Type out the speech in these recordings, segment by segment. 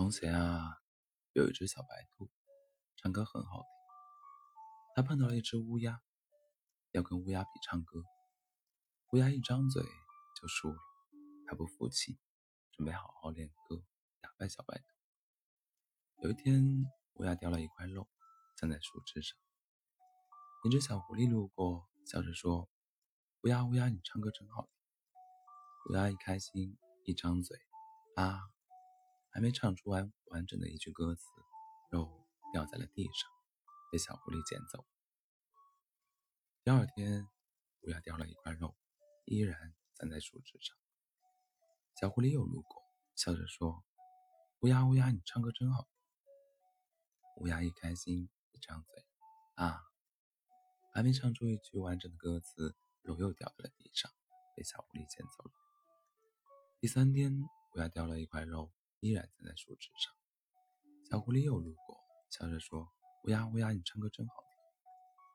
从前啊，有一只小白兔，唱歌很好听。它碰到了一只乌鸦，要跟乌鸦比唱歌。乌鸦一张嘴就输了，它不服气，准备好好练歌，打败小白兔。有一天，乌鸦掉了一块肉，站在树枝上。一只小狐狸路过，笑着说：“乌鸦，乌鸦，你唱歌真好听。”乌鸦一开心，一张嘴，啊！还没唱出完完整的一句歌词，肉掉在了地上，被小狐狸捡走。第二天，乌鸦掉了一块肉，依然站在树枝上。小狐狸又路过，笑着说：“乌鸦乌鸦，你唱歌真好。”乌鸦一开心，一张嘴，啊，还没唱出一句完整的歌词，肉又掉在了地上，被小狐狸捡走了。第三天，乌鸦掉了一块肉。依然站在树枝上，小狐狸又路过，笑着说：“乌鸦，乌鸦，你唱歌真好听。”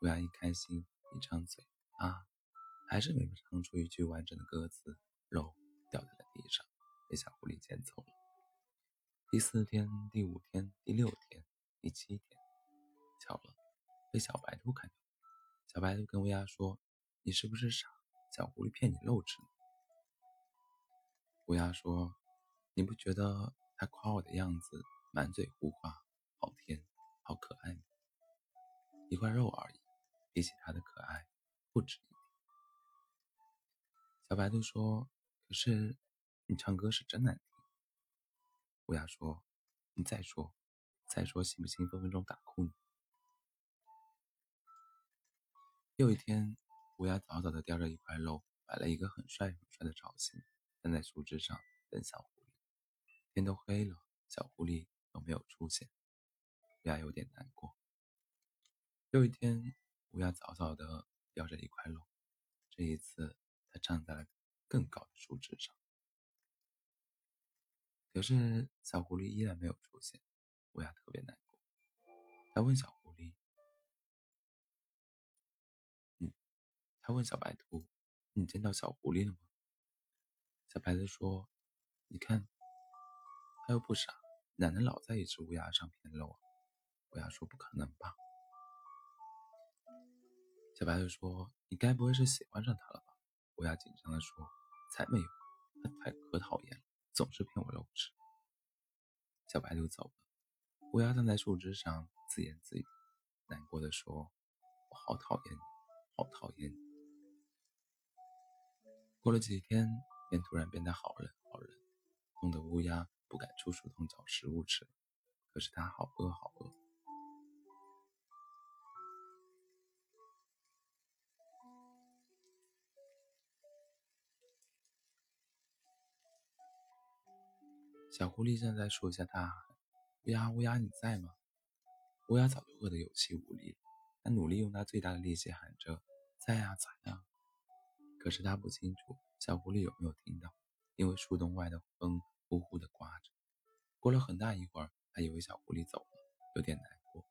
乌鸦一开心，一张嘴，啊，还是没唱出一句完整的歌词，肉掉在了地上，被小狐狸捡走了。第四天、第五天、第六天、第七天，巧了，被小白兔看到。小白兔跟乌鸦说：“你是不是傻？小狐狸骗你肉吃？”乌鸦说。你不觉得他夸我的样子满嘴胡话，好甜，好可爱吗？一块肉而已，比起他的可爱，不值一提。小白兔说：“可是你唱歌是真难听。”乌鸦说：“你再说，再说，信不信分分钟打哭你？”又一天，乌鸦早早的叼着一块肉，摆了一个很帅很帅的造型，站在树枝上等小。天都黑了，小狐狸都没有出现，乌鸦有点难过。又一天，乌鸦早早的叼着一块肉，这一次它站在了更高的树枝上。可是小狐狸依然没有出现，乌鸦特别难过。他问小狐狸：“嗯，他问小白兔，你见到小狐狸了吗？”小白兔说：“你看。”他又不傻，哪能老在一只乌鸦上骗肉啊？乌鸦说：“不可能吧？”小白兔说：“你该不会是喜欢上他了吧？”乌鸦紧张地说：“才没有，他太可讨厌了，总是骗我肉吃。”小白兔走了，乌鸦站在树枝上自言自语，难过的说：“我好讨厌你，好讨厌你。”过了几天，便突然变得好冷好冷，弄得乌鸦。不敢出树洞找食物吃，可是他好饿好饿。小狐狸站在树下大喊：“乌鸦乌鸦，你在吗？”乌鸦早就饿得有气无力了，它努力用它最大的力气喊着：“在呀，在呀。”可是它不清楚小狐狸有没有听到，因为树洞外的风。呼呼地刮着，过了很大一会儿，还以为小狐狸走了，有点难过。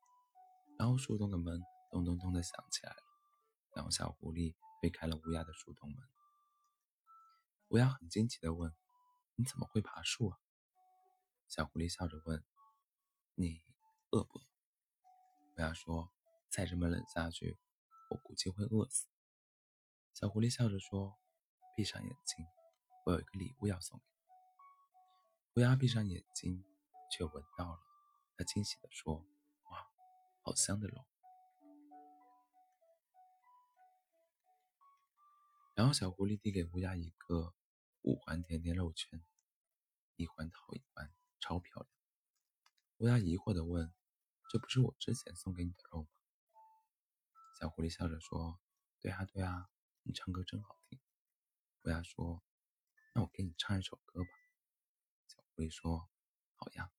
然后树洞的门咚咚咚地响起来了，然后小狐狸推开了乌鸦的树洞门。乌鸦很惊奇地问：“你怎么会爬树啊？”小狐狸笑着问：“你饿不？”乌鸦说：“再这么冷下去，我估计会饿死。”小狐狸笑着说：“闭上眼睛，我有一个礼物要送给你。”乌鸦闭上眼睛，却闻到了。他惊喜地说：“哇，好香的肉！”然后小狐狸递给乌鸦一个五环甜甜肉圈，一环套一环，超漂亮。乌鸦疑惑地问：“这不是我之前送给你的肉吗？”小狐狸笑着说：“对啊，对啊，你唱歌真好听。”乌鸦说：“那我给你唱一首歌吧。”狐狸说：“好呀。”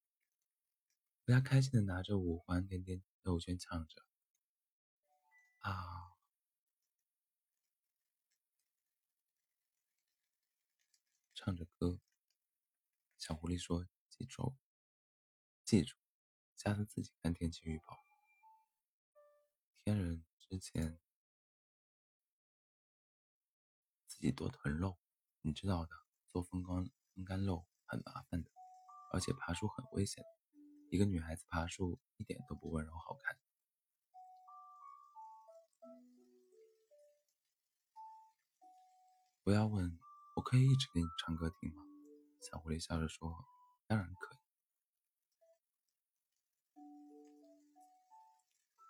乌鸦开心的拿着五环甜甜肉圈唱着：“啊，唱着歌。”小狐狸说：“记住，记住，下次自己看天气预报。天冷之前自己多囤肉，你知道的，做风干风干肉。”很麻烦的，而且爬树很危险，一个女孩子爬树一点都不温柔好看。不要问，我可以一直给你唱歌听吗？小狐狸笑着说：“当然可以。”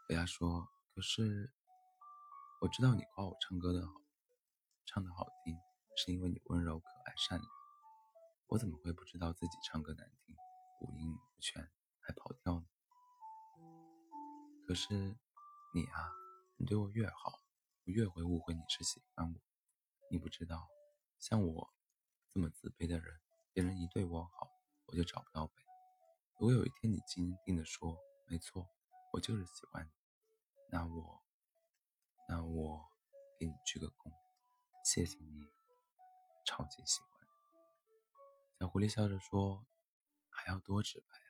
乌鸦说：“可是，我知道你夸我唱歌的好，唱的好听，是因为你温柔可爱善良。我怎么会不知道自己唱歌难听，五音不全，还跑调呢？可是，你啊，你对我越好，我越会误会你是喜欢我。你不知道，像我这么自卑的人，别人一对我好，我就找不到北。如果有一天你坚定地说，没错。”我就是喜欢你，那我，那我给你鞠个躬，谢谢你，超级喜欢。小狐狸笑着说：“还要多直白啊！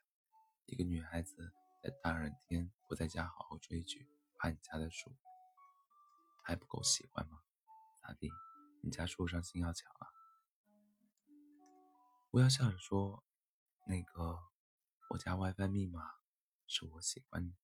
一个女孩子在大热天不在家好好追剧，爬你家的树，还不够喜欢吗？咋地？你家树上新要墙啊？”乌鸦笑着说：“那个，我家 WiFi 密码是我喜欢你。”